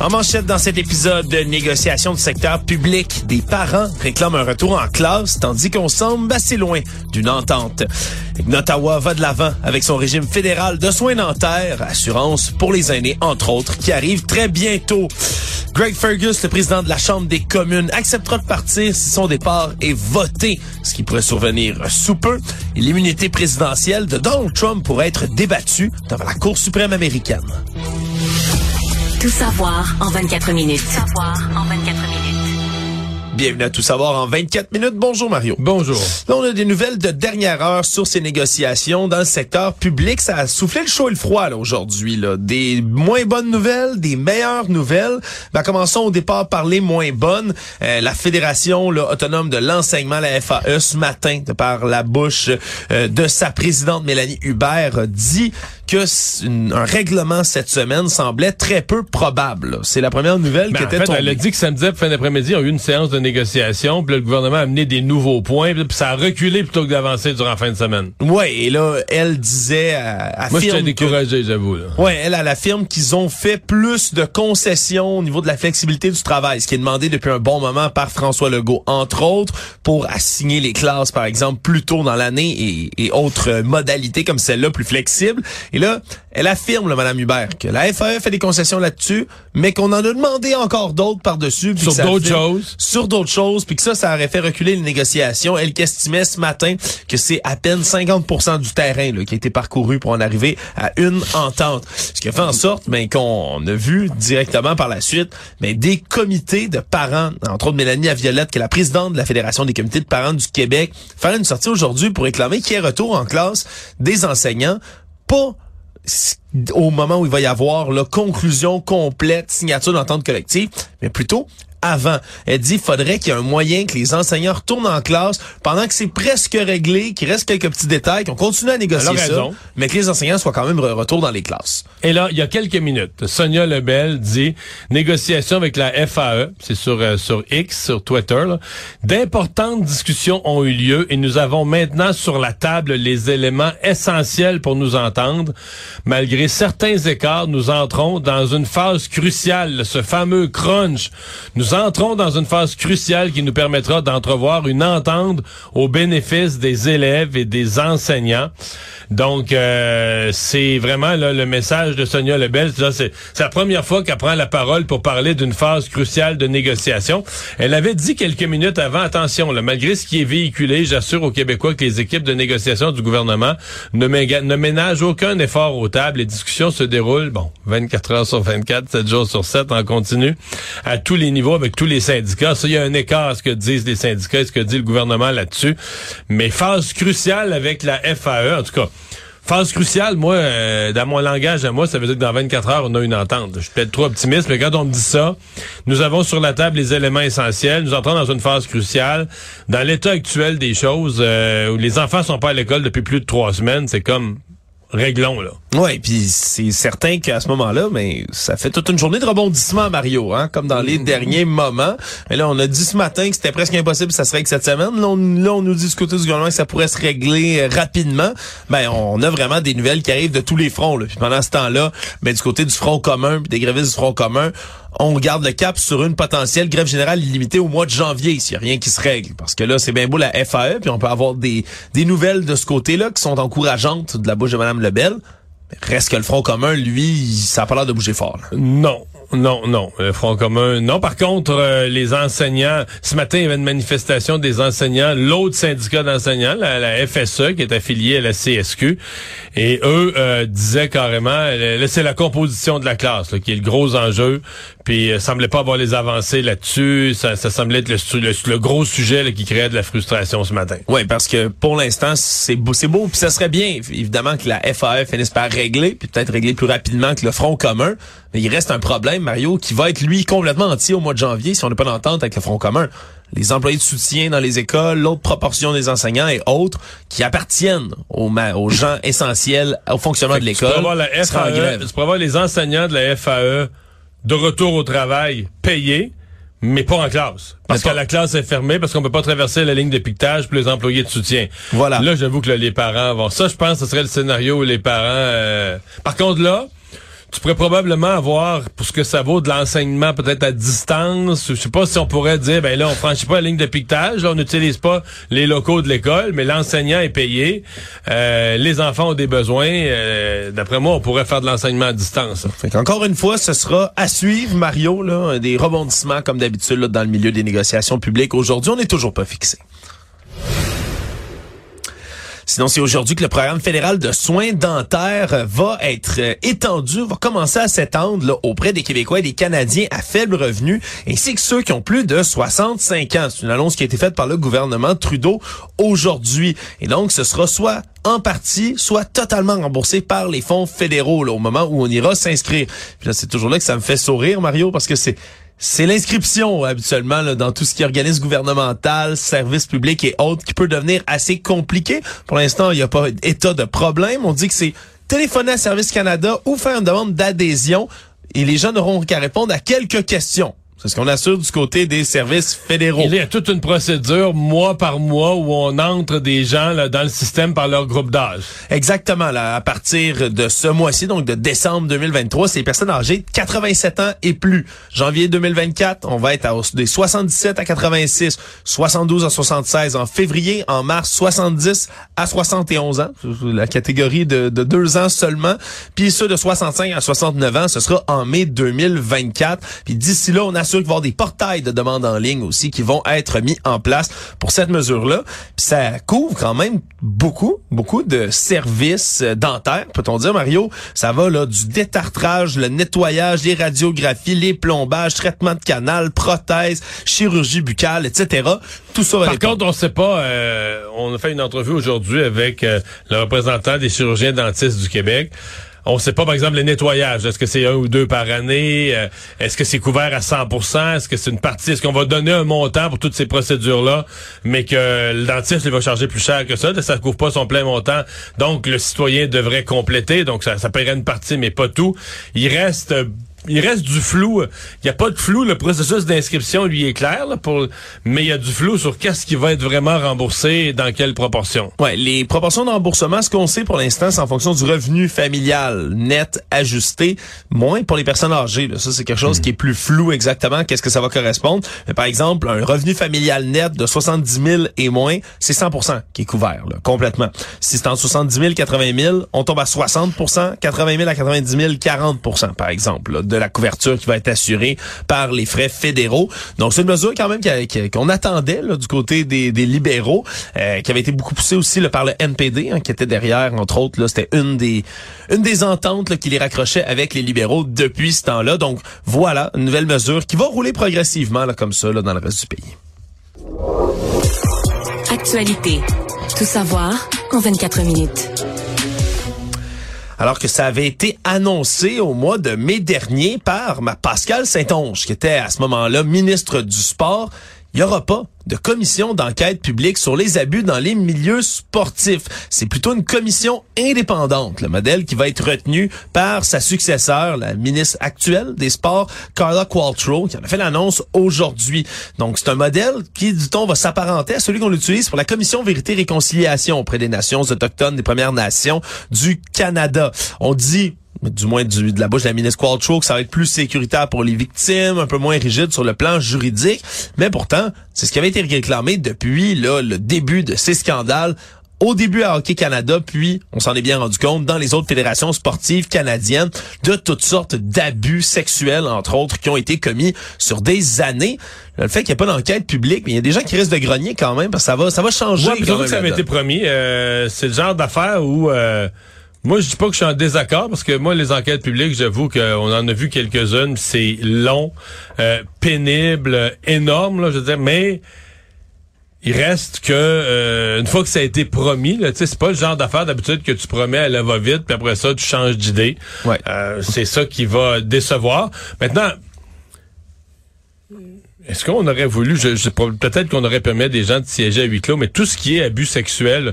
En manchette dans cet épisode de négociation du secteur public, des parents réclament un retour en classe, tandis qu'on semble assez loin d'une entente. Ottawa va de l'avant avec son régime fédéral de soins dentaires, assurance pour les aînés, entre autres, qui arrive très bientôt. Greg Fergus, le président de la Chambre des communes, acceptera de partir si son départ est voté, ce qui pourrait survenir sous peu. L'immunité présidentielle de Donald Trump pourrait être débattue devant la Cour suprême américaine. Tout savoir en 24 minutes. Tout savoir en 24 minutes. Bienvenue à Tout savoir en 24 minutes. Bonjour Mario. Bonjour. Là, on a des nouvelles de dernière heure sur ces négociations dans le secteur public. Ça a soufflé le chaud et le froid là aujourd'hui. Là. Des moins bonnes nouvelles, des meilleures nouvelles. Ben, commençons au départ par les moins bonnes. Euh, la Fédération là, autonome de l'enseignement, la FAE, ce matin, de par la bouche euh, de sa présidente Mélanie Hubert, dit que un règlement cette semaine semblait très peu probable. C'est la première nouvelle Ben, qui en était fait, tombée. elle a dit que samedi, fin d'après-midi, il y a eu une séance de négociation, puis le gouvernement a amené des nouveaux points, puis ça a reculé plutôt que d'avancer durant la fin de semaine. Ouais, et là, elle disait, euh, Moi, j'étais découragé, j'avoue. Ouais, elle, elle affirme qu'ils ont fait plus de concessions au niveau de la flexibilité du travail, ce qui est demandé depuis un bon moment par François Legault, entre autres, pour assigner les classes, par exemple, plus tôt dans l'année et, et autres modalités comme celle-là, plus flexibles. Et là, elle affirme, là, Mme Hubert, que la FAE fait des concessions là-dessus, mais qu'on en a demandé encore d'autres par-dessus. Sur d'autres choses. Sur d'autres choses, puis que ça, ça aurait fait reculer les négociations. Elle qui estimait ce matin que c'est à peine 50% du terrain là, qui a été parcouru pour en arriver à une entente. Ce qui a fait en sorte ben, qu'on a vu directement par la suite ben, des comités de parents, entre autres Mélanie Aviolette, qui est la présidente de la Fédération des comités de parents du Québec, faire une sortie aujourd'hui pour réclamer qu'il y ait retour en classe des enseignants, pas au moment où il va y avoir la conclusion complète, signature d'entente collective, mais plutôt avant. Elle dit qu'il faudrait qu'il y ait un moyen que les enseignants retournent en classe pendant que c'est presque réglé, qu'il reste quelques petits détails, qu'on continue à négocier ça, raison. mais que les enseignants soient quand même de retour dans les classes. Et là, il y a quelques minutes, Sonia Lebel dit négociation avec la FAE, c'est sur euh, sur X, sur Twitter. D'importantes discussions ont eu lieu et nous avons maintenant sur la table les éléments essentiels pour nous entendre. Malgré certains écarts, nous entrons dans une phase cruciale, ce fameux crunch. Nous entrons dans une phase cruciale qui nous permettra d'entrevoir une entente au bénéfice des élèves et des enseignants. Donc, euh, c'est vraiment là, le message de Sonia Lebel. C'est la première fois qu'elle prend la parole pour parler d'une phase cruciale de négociation. Elle avait dit quelques minutes avant, attention, là, malgré ce qui est véhiculé, j'assure aux Québécois que les équipes de négociation du gouvernement ne ménagent aucun effort aux tables. Les discussions se déroulent, bon, 24 heures sur 24, 7 jours sur 7 en continu, à tous les niveaux avec tous les syndicats. Ça, il y a un écart à ce que disent les syndicats et ce que dit le gouvernement là-dessus. Mais phase cruciale avec la FAE, en tout cas. Phase cruciale, moi, euh, dans mon langage à moi, ça veut dire que dans 24 heures, on a une entente. Je suis peut-être trop optimiste, mais quand on me dit ça, nous avons sur la table les éléments essentiels. Nous entrons dans une phase cruciale. Dans l'état actuel des choses, euh, où les enfants sont pas à l'école depuis plus de trois semaines, c'est comme réglons, là. Ouais, puis c'est certain qu'à ce moment-là, mais ça fait toute une journée de rebondissement, Mario, hein, comme dans les derniers moments. Mais là, on a dit ce matin que c'était presque impossible, ça serait que cette semaine. Là, on, là, on nous dit du côté du gouvernement que ça pourrait se régler euh, rapidement. Ben, on a vraiment des nouvelles qui arrivent de tous les fronts. Là. Puis pendant ce temps-là, ben, du côté du Front commun, puis des grévistes du Front commun, on garde le cap sur une potentielle grève générale illimitée au mois de janvier, s'il y a rien qui se règle. Parce que là, c'est bien beau la FAE, puis on peut avoir des, des nouvelles de ce côté-là qui sont encourageantes de la bouche de Mme Lebel. Mais reste que le Front commun, lui, ça a pas l'air de bouger fort. Non. Non, non. Le Front commun, non. Par contre, euh, les enseignants, ce matin, il y avait une manifestation des enseignants, l'autre syndicat d'enseignants, la, la FSE, qui est affiliée à la CSQ, et eux euh, disaient carrément, euh, là, c'est la composition de la classe là, qui est le gros enjeu, puis euh, semblait pas avoir les avancées là-dessus, ça, ça semblait être le, gros sujet qui créait de la frustration ce matin. Oui, parce que pour l'instant, c'est beau, c'est beau, puis ça serait bien, évidemment, que la FAE finisse par régler, puis peut-être régler plus rapidement que le Front commun. Mais il reste un problème, Mario, qui va être, lui, complètement entier au mois de janvier si on n'a pas d'entente avec le Front commun. Les employés de soutien dans les écoles, l'autre proportion des enseignants et autres qui appartiennent aux, aux gens essentiels au fonctionnement de l'école. Tu pourrais avoir les enseignants de la FAE de retour au travail payés, mais pas en classe. Parce que la classe est fermée, parce qu'on peut pas traverser la ligne de piquetage pour les employés de soutien. Voilà. Là, j'avoue que les parents vont. Ça, je pense que ce serait le scénario où les parents. Euh, par contre, là, tu pourrais probablement avoir, pour ce que ça vaut, de l'enseignement peut-être à distance. Je sais pas si on pourrait dire, ben là, on franchit pas la ligne de piquetage, là, on n'utilise pas les locaux de l'école, mais l'enseignant est payé. Euh, les enfants ont des besoins. Euh, d'après moi, on pourrait faire de l'enseignement à distance. Encore une fois, ce sera à suivre, Mario, là, des rebondissements comme d'habitude dans le milieu des négociations publiques. Aujourd'hui, on n'est toujours pas fixé. Sinon, c'est aujourd'hui que le programme fédéral de soins dentaires va être euh, étendu, va commencer à s'étendre auprès des Québécois et des Canadiens à faible revenu, ainsi que ceux qui ont plus de 65 ans. C'est une annonce qui a été faite par le gouvernement Trudeau aujourd'hui. Et donc, ce sera soit en partie, soit totalement remboursé par les fonds fédéraux au moment où on ira s'inscrire. C'est toujours là que ça me fait sourire, Mario, parce que c'est c'est l'inscription habituellement dans tout ce qui est organisme gouvernemental, services publics et autres qui peut devenir assez compliqué. Pour l'instant, il n'y a pas état de problème. On dit que c'est téléphoner à Service Canada ou faire une demande d'adhésion et les gens n'auront qu'à répondre à quelques questions. C'est ce qu'on assure du côté des services fédéraux. Il y a toute une procédure mois par mois où on entre des gens là, dans le système par leur groupe d'âge. Exactement. Là, à partir de ce mois-ci, donc de décembre 2023, c'est les personnes âgées de 87 ans et plus. Janvier 2024, on va être à des 77 à 86, 72 à 76 en février, en mars 70 à 71 ans, la catégorie de, de deux ans seulement. Puis ceux de 65 à 69 ans, ce sera en mai 2024. Puis d'ici là, on a sûr qu'il va y avoir des portails de demandes en ligne aussi qui vont être mis en place pour cette mesure-là. Ça couvre quand même beaucoup, beaucoup de services euh, dentaires, peut-on dire, Mario. Ça va là du détartrage, le nettoyage, les radiographies, les plombages, traitement de canal, prothèses, chirurgie buccale, etc. Tout ça va Par contre, on sait pas, euh, on a fait une entrevue aujourd'hui avec euh, le représentant des chirurgiens dentistes du Québec. On sait pas, par exemple, les nettoyages. Est-ce que c'est un ou deux par année? Euh, est-ce que c'est couvert à 100% Est-ce que c'est une partie? Est-ce qu'on va donner un montant pour toutes ces procédures-là, mais que le dentiste il va charger plus cher que ça? Ça couvre pas son plein montant. Donc, le citoyen devrait compléter. Donc, ça, ça paierait une partie, mais pas tout. Il reste il reste du flou. Il n'y a pas de flou. Le processus d'inscription, lui, est clair, pour, mais il y a du flou sur qu'est-ce qui va être vraiment remboursé et dans quelle proportion. Ouais, les proportions de remboursement, ce qu'on sait pour l'instant, c'est en fonction du revenu familial net ajusté, moins pour les personnes âgées. Ça, c'est quelque chose hmm. qui est plus flou exactement. Qu'est-ce que ça va correspondre? Mais par exemple, un revenu familial net de 70 000 et moins, c'est 100% qui est couvert, complètement. Si c'est en 70 000, 80 000, on tombe à 60% 80 000 à 90 000, 40% par exemple, de la couverture qui va être assurée par les frais fédéraux. Donc c'est une mesure quand même qu'on attendait du côté des, libéraux, euh, qui avait été beaucoup poussée aussi par le NPD, hein, qui était derrière, entre autres, c'était une des ententes qui les raccrochait avec les libéraux depuis ce temps-là. Donc voilà, une nouvelle mesure qui va rouler progressivement comme ça dans le reste du pays. Actualité. Tout savoir en 24 minutes alors que ça avait été annoncé au mois de mai dernier par Pascal Saint-Onge, qui était à ce moment-là ministre du Sport. Il n'y aura pas de commission d'enquête publique sur les abus dans les milieux sportifs. C'est plutôt une commission indépendante, le modèle qui va être retenu par sa successeur, la ministre actuelle des Sports, Carla Qualtrough, qui en a fait l'annonce aujourd'hui. Donc, c'est un modèle qui, dit-on, va s'apparenter à celui qu'on utilise pour la commission Vérité et Réconciliation auprès des nations autochtones des Premières Nations du Canada. On dit du moins du, de la bouche de la ministre Qualtrough, que ça va être plus sécuritaire pour les victimes, un peu moins rigide sur le plan juridique. Mais pourtant, c'est ce qui avait été réclamé depuis là, le début de ces scandales au début à Hockey Canada, puis on s'en est bien rendu compte dans les autres fédérations sportives canadiennes de toutes sortes d'abus sexuels, entre autres, qui ont été commis sur des années. Le fait qu'il n'y ait pas d'enquête publique, mais il y a des gens qui restent de grenier quand même, parce que ça va, ça va changer. Ouais, ça avait été promis. Euh, c'est le genre d'affaire où euh, moi, je dis pas que je suis en désaccord parce que moi, les enquêtes publiques, j'avoue qu'on en a vu quelques-unes, c'est long, euh, pénible, énorme, là, je veux dire, mais il reste que euh, une fois que ça a été promis, là, tu sais, c'est pas le genre d'affaire d'habitude que tu promets, elle va vite, puis après ça, tu changes d'idée. Ouais. Euh, c'est ça qui va décevoir. Maintenant, est-ce qu'on aurait voulu, je, je- peut-être qu'on aurait permis à des gens de siéger à huis clos, mais tout ce qui est abus sexuel,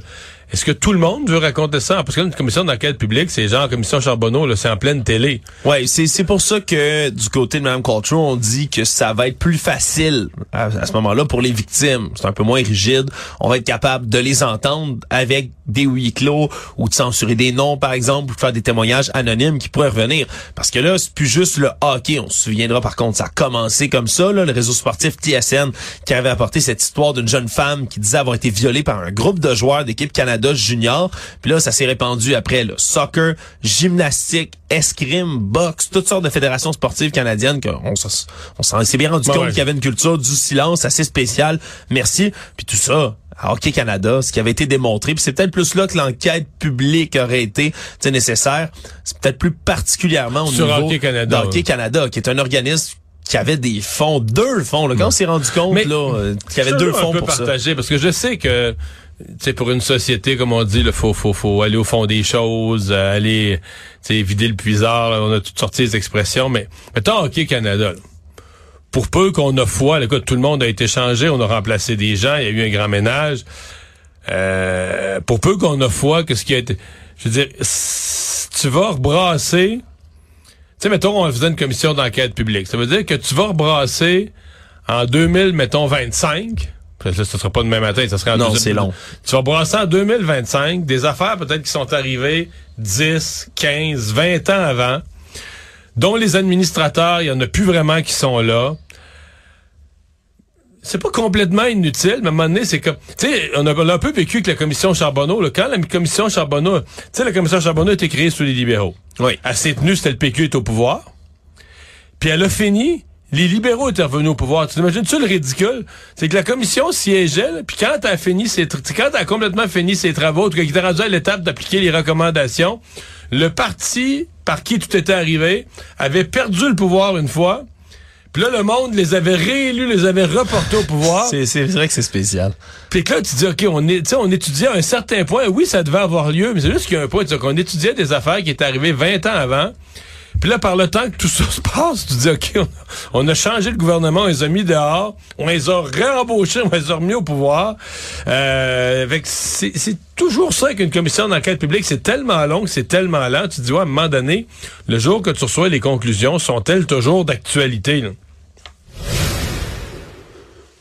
est-ce que tout le monde veut raconter ça? Parce que là, une commission d'enquête publique, c'est genre commission Charbonneau, c'est en pleine télé. Ouais, c'est pour ça que du côté de Mme Coltrane, on dit que ça va être plus facile à, à ce moment-là pour les victimes. C'est un peu moins rigide. On va être capable de les entendre avec des huis clos ou de censurer des noms, par exemple, ou de faire des témoignages anonymes qui pourraient revenir. Parce que là, c'est plus juste le hockey. On se souviendra par contre, ça a commencé comme ça, là, le réseau sportif TSN qui avait apporté cette histoire d'une jeune femme qui disait avoir été violée par un groupe de joueurs d'équipe Canada junior. Puis là, ça s'est répandu après là, soccer, gymnastique, escrime, boxe, toutes sortes de fédérations sportives canadiennes qu'on s'en s'est bien rendu compte ouais. qu'il y avait une culture du silence assez spéciale. Merci. Puis tout ça, à Hockey Canada, ce qui avait été démontré, puis c'est peut-être plus là que l'enquête publique aurait été nécessaire. C'est peut-être plus particulièrement au Sur niveau Hockey Canada, d'Hockey ouais. Canada, qui est un organisme qui avait des fonds, deux fonds. Là, quand on s'est rendu compte là, euh, qu'il y avait deux fonds un peu pour ça. parce que je sais que sais pour une société comme on dit il faut faut faut aller au fond des choses euh, aller vider le puisard on a toutes sorties des expressions mais mettons Hockey Canada pour peu qu'on a foi là, écoute, tout le monde a été changé on a remplacé des gens il y a eu un grand ménage euh, pour peu qu'on a foi que ce qui a été je veux dire tu vas rebrasser tu sais, mettons, on faisait une commission d'enquête publique. Ça veut dire que tu vas rebrasser en 2000, mettons, 25. Là, ce sera pas demain matin, ça sera en Non, 2000. c'est long. Tu vas brasser en 2025 des affaires peut-être qui sont arrivées 10, 15, 20 ans avant, dont les administrateurs, il y en a plus vraiment qui sont là. C'est pas complètement inutile, mais à un moment donné, c'est comme... Tu sais, on a, on a un peu vécu avec la commission Charbonneau. Là. Quand la commission Charbonneau... Tu sais, la commission Charbonneau a été créée sous les libéraux. Oui. Elle s'est tenue, c'était le PQ est au pouvoir. Puis elle a fini, les libéraux étaient revenus au pouvoir. Tu imagines-tu le ridicule? C'est que la commission siégeait, puis quand elle a fini ses quand elle a complètement fini ses travaux, en tout cas, qu'il était rendu à l'étape d'appliquer les recommandations, le parti par qui tout était arrivé avait perdu le pouvoir une fois. Puis là, le monde les avait réélus, les avait reportés au pouvoir. C'est c'est vrai que c'est spécial. Puis là, tu dis, OK, on, est, on étudiait à un certain point. Oui, ça devait avoir lieu, mais c'est juste qu'il y a un point. Qu'on étudiait des affaires qui étaient arrivées 20 ans avant. Puis là, par le temps que tout ça se passe, tu dis, OK, on, a changé le gouvernement, on les a mis dehors, on les a réembauchés, on les a remis au pouvoir. Euh, c'est toujours ça qu'une commission d'enquête publique, c'est tellement long, c'est tellement lent. Tu te dis, ouais, à un moment donné, le jour que tu reçois les conclusions, sont-elles toujours d'actualité?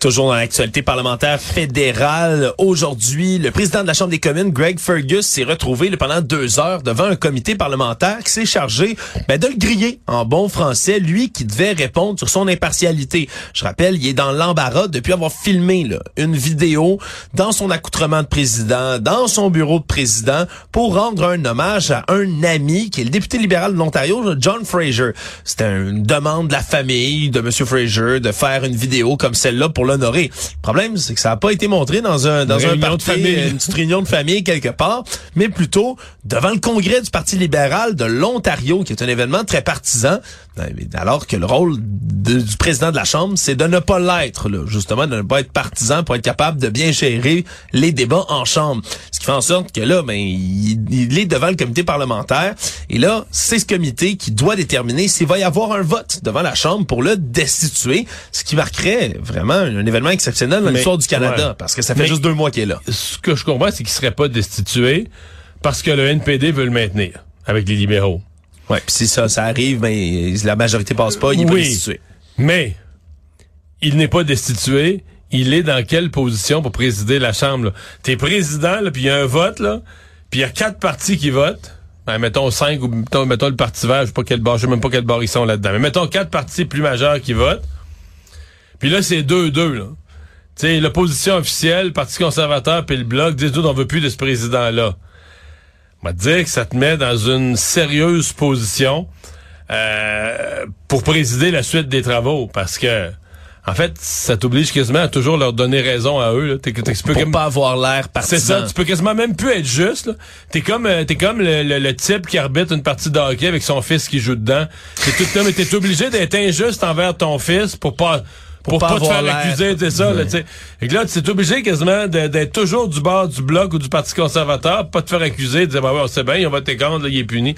Toujours dans l'actualité parlementaire fédérale, aujourd'hui, le président de la Chambre des communes, Greg Fergus, s'est retrouvé pendant deux heures devant un comité parlementaire qui s'est chargé ben, de le griller en bon français, lui qui devait répondre sur son impartialité. Je rappelle, il est dans l'embarras depuis avoir filmé là, une vidéo dans son accoutrement de président, dans son bureau de président, pour rendre un hommage à un ami qui est le député libéral de l'Ontario, John Fraser. C'était une demande de la famille de M. Fraser de faire une vidéo comme celle-là pour l'honorer. Le problème, c'est que ça n'a pas été montré dans un dans Une un parti, de famille. une petite réunion de famille quelque part, mais plutôt devant le congrès du Parti libéral de l'Ontario, qui est un événement très partisan, alors que le rôle de- du président de la Chambre, c'est de ne pas l'être, justement, de ne pas être partisan pour être capable de bien gérer les débats en Chambre. Ce qui fait en sorte que là, ben, il, il est devant le comité parlementaire, et là, c'est ce comité qui doit déterminer s'il va y avoir un vote devant la Chambre pour le destituer, ce qui marquerait vraiment un événement exceptionnel dans Mais- l'histoire du Canada, ouais. parce que ça fait Mais- juste deux mois qu'il est là. ce que je comprends, c'est qu'il serait pas destitué parce que le NPD veut le maintenir avec les libéraux. Ouais, puis si ça, ça arrive, ben, si la majorité passe pas, il est pas Oui. destitué. Mais il n'est pas destitué. Il est dans quelle position pour présider la Chambre? T'es président, puis il y a un vote, là, puis il y a quatre partis qui votent. Ben, mettons cinq, ou mettons, mettons le Parti vert, je sais pas quel bar, je sais même pas quel bar ils sont là-dedans. Mais mettons quatre partis plus majeurs qui votent. Puis là, c'est 2-2, là. Tu sais, l'opposition officielle, le Parti conservateur puis le Bloc disent, on veut plus de ce président-là. On va te dire que ça te met dans une sérieuse position euh, pour présider la suite des travaux, parce que en fait, ça t'oblige quasiment à toujours leur donner raison à eux. Là. T'es, t'es- tu peux Pour comme- pas avoir l'air partisan. c'est ça, tu peux quasiment même plus être juste. Là. T'es comme euh, t'es comme le, le- le type qui arbitre une partie de hockey avec son fils qui joue dedans. T'es tout, non, mais t'es obligé d'être injuste envers ton fils pour pas pour, pas pas, te faire accuser, c'est ça, là, tu sais. Et que là, tu es obligé quasiment d'être toujours du bord du bloc ou du Parti conservateur, pas te faire accuser, de dire, bah ouais, on sait bien, on va là, il est puni.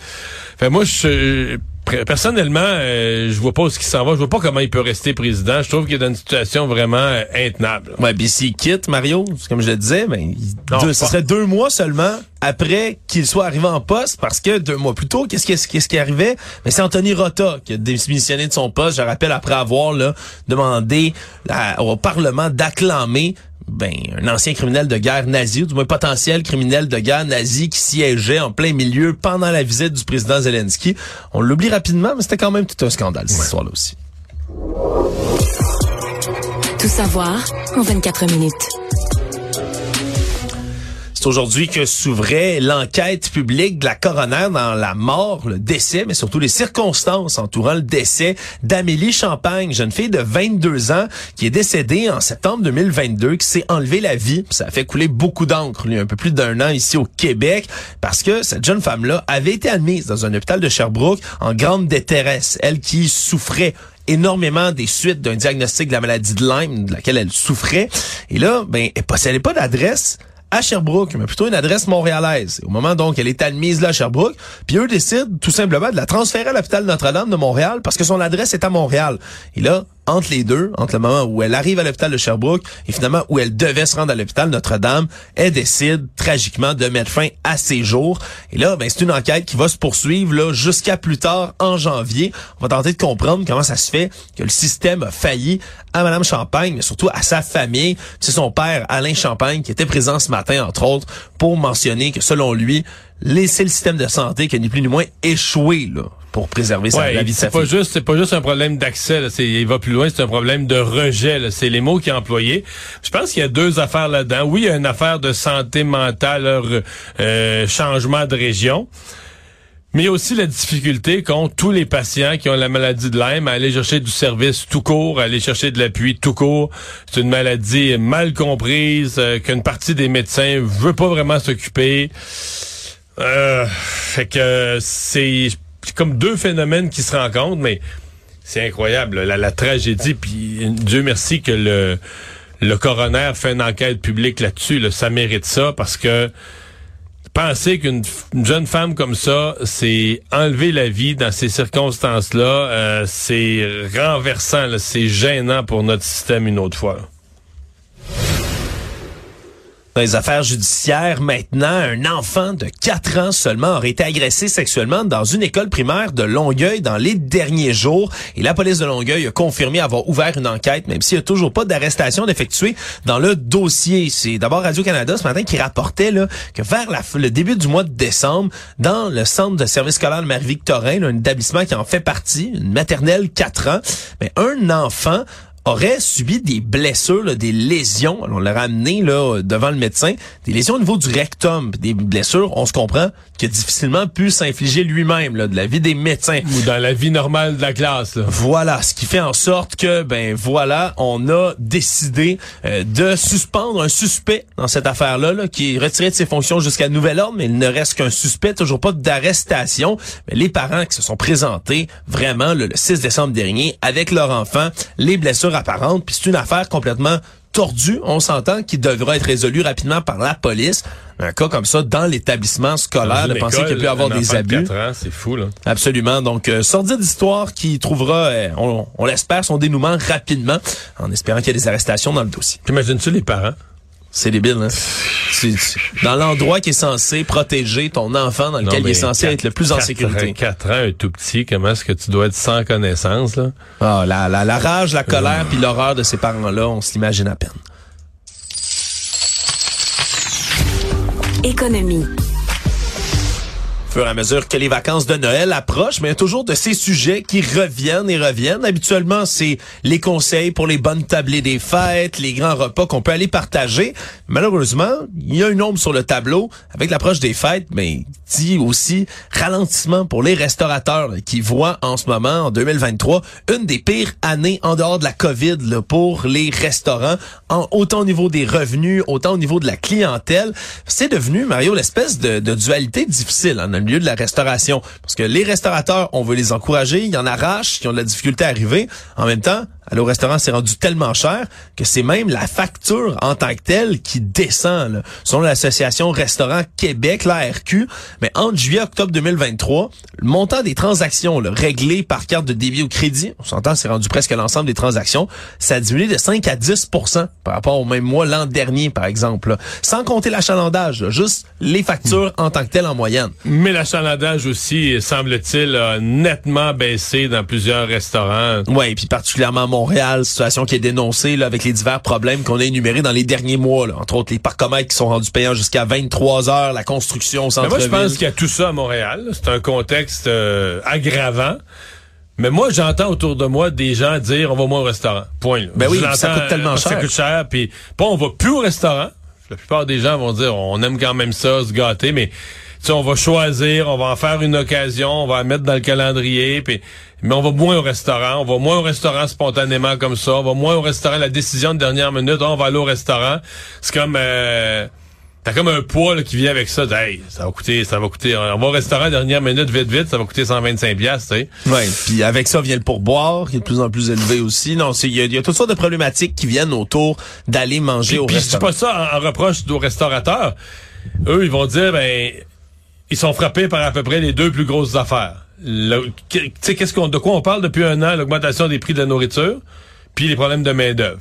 Fait moi, je, personnellement, euh, je vois pas où ce qui s'en va, je vois pas comment il peut rester président. Je trouve qu'il est dans une situation vraiment euh, intenable. Ouais, puis s'il quitte Mario, comme je le disais, ben, Non, deux- ce serait deux mois seulement après qu'il soit arrivé en poste, parce que deux mois plus tôt, qu'est-ce qui, qu'est-ce qui arrivait? Ben, c'est Anthony Rota qui a démissionné de son poste, je rappelle, après avoir là, demandé à- au Parlement d'acclamer ben, un ancien criminel de guerre nazi, ou du moins potentiel criminel de guerre nazi qui siégeait en plein milieu pendant la visite du président Zelensky. On l'oublie rapidement, mais c'était quand même tout un scandale, cette histoire-là aussi. Tout savoir en 24 minutes. Aujourd'hui que s'ouvrait l'enquête publique de la coroner dans la mort, le décès, mais surtout les circonstances entourant le décès d'Amélie Champagne, jeune fille de 22 ans qui est décédée en septembre 2022, qui s'est enlevé la vie. Ça a fait couler beaucoup d'encre, un peu plus d'un an ici au Québec, parce que cette jeune femme-là avait été admise dans un hôpital de Sherbrooke en grande détresse. Elle qui souffrait énormément des suites d'un diagnostic de la maladie de Lyme, de laquelle elle souffrait. Et là, ben, elle possédait pas d'adresse à Sherbrooke, mais plutôt une adresse montréalaise. Au moment donc elle est admise là à Sherbrooke, puis eux décident tout simplement de la transférer à l'hôpital Notre-Dame de Montréal parce que son adresse est à Montréal. Et là, entre les deux, entre le moment où elle arrive à l'hôpital de Sherbrooke et finalement où elle devait se rendre à l'hôpital Notre-Dame, elle décide tragiquement de mettre fin à ses jours. Et là, ben, c'est une enquête qui va se poursuivre là jusqu'à plus tard en janvier. On va tenter de comprendre comment ça se fait que le système a failli à Madame Champagne, mais surtout à sa famille. C'est son père, Alain Champagne, qui était présent ce matin, entre autres, pour mentionner que selon lui, c'est le système de santé qui a ni plus ni moins échoué là, pour préserver sa, Ouais, la vie de sa pas fille. juste, c'est pas juste un problème d'accès. Il va plus loin, c'est un problème de rejet. C'est les mots qu'il a employés. Je pense qu'il y a deux affaires là-dedans. Oui, il y a une affaire de santé mentale, euh, changement de région. Mais aussi la difficulté qu'ont tous les patients qui ont la maladie de Lyme à aller chercher du service tout court, à aller chercher de l'appui tout court. C'est une maladie mal comprise, euh, qu'une partie des médecins veut pas vraiment s'occuper. Euh, fait que c'est c'est comme deux phénomènes qui se rencontrent, mais c'est incroyable, la, tragédie. Puis Dieu merci que le, le coroner fait une enquête publique là-dessus. là. ça mérite ça parce que penser qu'une jeune femme comme ça s'est enlevé la vie dans ces circonstances-là, euh, c'est renversant, c'est gênant pour notre système une autre fois. Dans les affaires judiciaires, maintenant, un enfant de 4 ans seulement aurait été agressé sexuellement dans une école primaire de Longueuil dans les derniers jours. Et la police de Longueuil a confirmé avoir ouvert une enquête, même s'il n'y a toujours pas d'arrestation d'effectuer dans le dossier. C'est d'abord Radio-Canada ce matin qui rapportait là, que vers le début du mois de décembre, dans le centre de service scolaire de Marie-Victorin, un établissement qui en fait partie, une maternelle 4 ans, mais un enfant aurait subi des blessures, des lésions. On l'a ramené là, devant le médecin. Des lésions au niveau du rectum. Des blessures, on se comprend, qui a difficilement pu s'infliger lui-même de la vie des médecins. Ou dans la vie normale de la classe. là. Voilà, ce qui fait en sorte que, ben voilà, on a décidé euh, de suspendre un suspect dans cette affaire-là, là, qui est retiré de ses fonctions jusqu'à nouvel ordre, mais il ne reste qu'un suspect, toujours pas d'arrestation. Mais les parents qui se sont présentés vraiment là, le 6 décembre dernier avec leur enfant, les blessures apparentes, puis c'est une affaire complètement tordue, on s'entend, qui devra être résolue rapidement par la police. Un cas comme ça dans l'établissement scolaire, Dans de penser qu'il y école, pu avoir des de abus. c'est fou, là. Absolument. Donc, euh, sordide histoire qui trouvera, euh, on, on l'espère, son dénouement rapidement, en espérant qu'il y ait des arrestations dans le dossier. T'imagines-tu les parents? C'est débile, hein? Dans l'endroit qui est censé protéger ton enfant, dans lequel il est censé être le plus en sécurité. 4 ans, un tout petit, comment est-ce que tu dois être sans connaissance, là? Ah, la, la, la rage, la colère, puis l'horreur de ces parents-là, on se l'imagine à peine. Économie. À mesure que les vacances de Noël approchent, mais il y a toujours de ces sujets qui reviennent et reviennent. Habituellement, c'est les conseils pour les bonnes tablées des fêtes, les grands repas qu'on peut aller partager. Malheureusement, il y a une ombre sur le tableau. Avec l'approche des fêtes, mais dit aussi ralentissement pour les restaurateurs qui voient en ce moment, en 2023, une des pires années en dehors de la COVID là, pour les restaurants, en, autant au niveau des revenus, autant au niveau de la clientèle. C'est devenu, Mario, l'espèce de, dualité difficile hein, milieu de la restauration. Parce que les restaurateurs, on veut les encourager, il y en arrache, qui ont de la difficulté à arriver. En même temps, aller au restaurant, c'est rendu tellement cher que c'est même la facture en tant que telle qui descend. Là. Selon l'Association Restaurant Québec, l'ARQ, mais entre juillet et octobre 2023, le montant des transactions là, réglées par carte de débit ou crédit, on s'entend, c'est rendu presque l'ensemble des transactions, ça a diminué de 5 à 10% par rapport au même mois l'an dernier, par exemple. là. Sans compter l'achalandage, là, juste les factures en tant que telles en moyenne. Mais l'achalandage aussi, semble-t-il, a nettement baissé dans plusieurs restaurants. Oui, puis particulièrement Montréal, situation qui est dénoncée là, avec les divers problèmes qu'on a énumérés dans les derniers mois. Là. Entre autres, les parcomètres qui sont rendus payants jusqu'à 23 heures, la construction au Mais centre moi, je pense qu'il y a tout ça à Montréal. C'est un contexte euh, aggravant. Mais moi, j'entends autour de moi des gens dire on va moins au restaurant. Point. là. Ben oui, ça coûte tellement cher. Ça coûte cher. Puis pas on va plus au restaurant. La plupart des gens vont dire on aime quand même ça, se gâter, mais tu sais, on va choisir, on va en faire une occasion, on va la mettre dans le calendrier, puis mais on va moins au restaurant, on va moins au restaurant spontanément comme ça, on va moins au restaurant, la décision de dernière minute, on va aller au restaurant. C'est comme euh, T'as comme un poids là, qui vient avec ça. Hey, ça va coûter, ça va coûter. On va au restaurant dernière minute, vite, vite, ça va coûter 125 piastres, tu sais. Oui, puis avec ça vient le pourboire, qui est de plus en plus élevé aussi. Non, c'est- il y, a- il y a toutes sortes de problématiques qui viennent autour d'aller manger au puis je dis restaurant. pas ça en, en reproche aux restaurateurs. Eux, ils vont dire, ben, ils sont frappés par à peu près les deux plus grosses affaires. Qu'est-ce qu'on, de quoi on parle depuis un an? L'augmentation des prix de la nourriture, puis les problèmes de main-d'œuvre.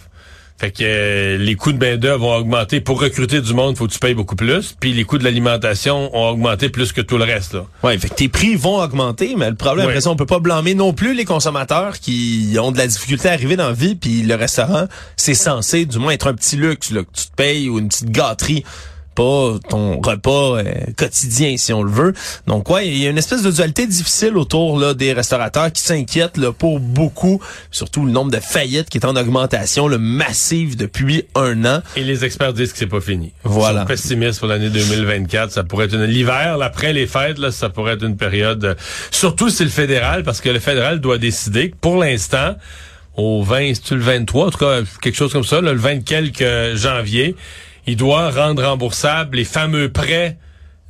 Fait que euh, les coûts de main-d'œuvre vont augmenter. Pour recruter du monde, faut que tu payes beaucoup plus. Puis les coûts de l'alimentation ont augmenté plus que tout le reste. Là. Oui, fait que tes prix vont augmenter, mais le problème, Oui. après ça, on peut pas blâmer non plus les consommateurs qui ont de la difficulté à arriver dans la vie, puis le restaurant, c'est censé du moins être un petit luxe, là, que tu te payes ou une petite gâterie pas ton repas euh, quotidien si on le veut. Donc ouais, il y a une espèce de dualité difficile autour là des restaurateurs qui s'inquiètent là, pour beaucoup, surtout le nombre de faillites qui est en augmentation le massive depuis un an. Et les experts disent que c'est pas fini. Voilà. Ils sont pessimistes pour l'année 2024. Ça pourrait être une l'hiver, là, après les fêtes, là, ça pourrait être une période. euh, surtout si c'est le fédéral, parce que le fédéral doit décider que pour l'instant, au 20, c'est-tu le 23, en tout cas quelque chose comme ça, là, le 20 quelques janvier, il doit rendre remboursables les fameux prêts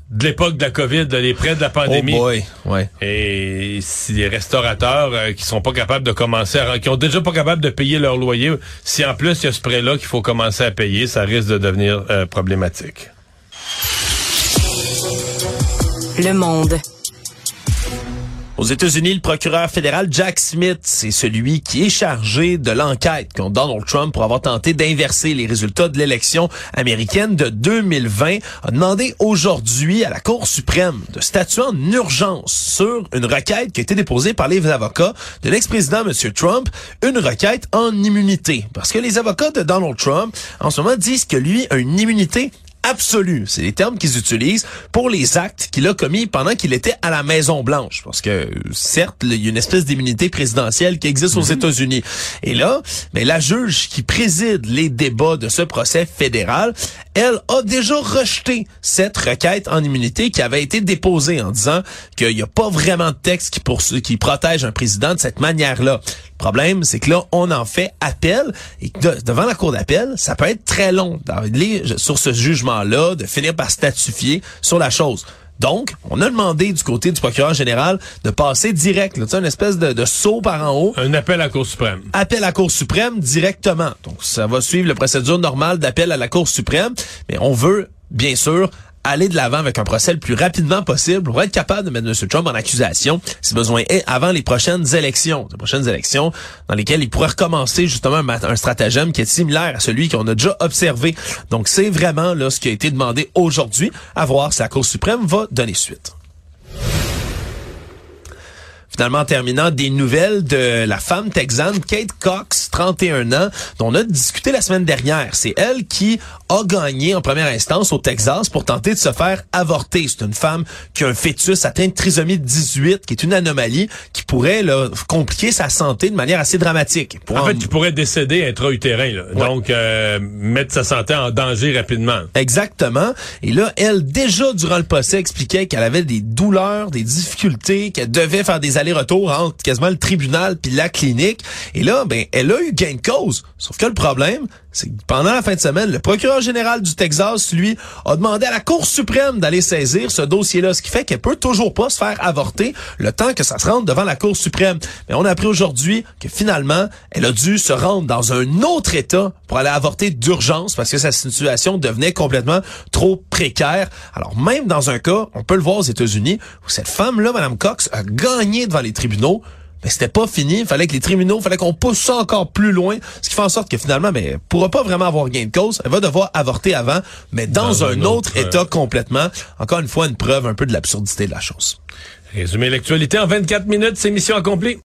de l'époque de la COVID, les prêts de la pandémie. Oh boy, ouais. Et si les restaurateurs euh, qui sont pas capables de commencer à, qui ont déjà pas capables de payer leur loyer, si en plus il y a ce prêt-là qu'il faut commencer à payer, ça risque de devenir euh, problématique. Le monde. Aux États-Unis, le procureur fédéral Jack Smith, c'est celui qui est chargé de l'enquête contre Donald Trump pour avoir tenté d'inverser les résultats de l'élection américaine de 2020, a demandé aujourd'hui à la Cour suprême de statuer en urgence sur une requête qui a été déposée par les avocats de l'ex-président M. Trump, une requête en immunité. Parce que les avocats de Donald Trump, en ce moment, disent que lui a une immunité absolue. C'est les termes qu'ils utilisent pour les actes qu'il a commis pendant qu'il était à la Maison Blanche. Parce que, certes, il y a une espèce d'immunité présidentielle qui existe aux États-Unis. Et là, mais la juge qui préside les débats de ce procès fédéral, elle a déjà rejeté cette requête en immunité qui avait été déposée en disant qu'il n'y a pas vraiment de texte qui, protège un président de cette manière-là. Le problème, c'est que là, on en fait appel et devant la cour d'appel, ça peut être très long sur ce jugement-là, de finir par statufier sur la chose. Donc, on a demandé du côté du procureur général de passer direct, là, une espèce de, de saut par en haut, Un appel à la Cour suprême. appel à la Cour suprême directement. Donc, ça va suivre la procédure normale d'appel à la Cour suprême, mais on veut, bien sûr, aller de l'avant avec un procès le plus rapidement possible pour être capable de mettre M. Trump en accusation, si besoin est, avant les prochaines élections. Les prochaines élections dans lesquelles il pourrait recommencer justement un, stratagème qui est similaire à celui qu'on a déjà observé. Donc, c'est vraiment là ce qui a été demandé aujourd'hui, à voir si la Cour suprême va donner suite. Finalement, en terminant, des nouvelles de la femme texane Kate Cox, 31 ans, dont on a discuté la semaine dernière. C'est elle qui a gagné en première instance au Texas pour tenter de se faire avorter. C'est une femme qui a un fœtus atteint de trisomie 18, qui est une anomalie qui pourrait là, compliquer sa santé de manière assez dramatique. Pour En en- fait, tu pourrais décéder intra-utérin, là. Donc, euh, mettre sa santé en danger rapidement. Exactement. Et là, elle, déjà durant le procès, expliquait qu'elle avait des douleurs, des difficultés, qu'elle devait faire des allers-retours entre quasiment le tribunal puis la clinique. Et là, ben, elle a eu gain de cause. Sauf que le problème, pendant la fin de semaine, le procureur général du Texas, lui, a demandé à la Cour suprême d'aller saisir ce dossier-là, ce qui fait qu'elle peut toujours pas se faire avorter le temps que ça se rende devant la Cour suprême. Mais on a appris aujourd'hui que finalement, elle a dû se rendre dans un autre État pour aller avorter d'urgence parce que sa situation devenait complètement trop précaire. Alors même dans un cas, on peut le voir aux États-Unis, où cette femme-là, Mme Cox, a gagné devant les tribunaux, mais c'était pas fini. Il fallait que les tribunaux, il fallait qu'on pousse ça encore plus loin, ce qui fait en sorte que finalement, mais elle pourra pas vraiment avoir gain de cause. Elle va devoir avorter avant, mais dans, un, autre, état complètement. Encore une fois, une preuve un peu de l'absurdité de la chose. Résumer l'actualité en 24 minutes, c'est mission accomplie.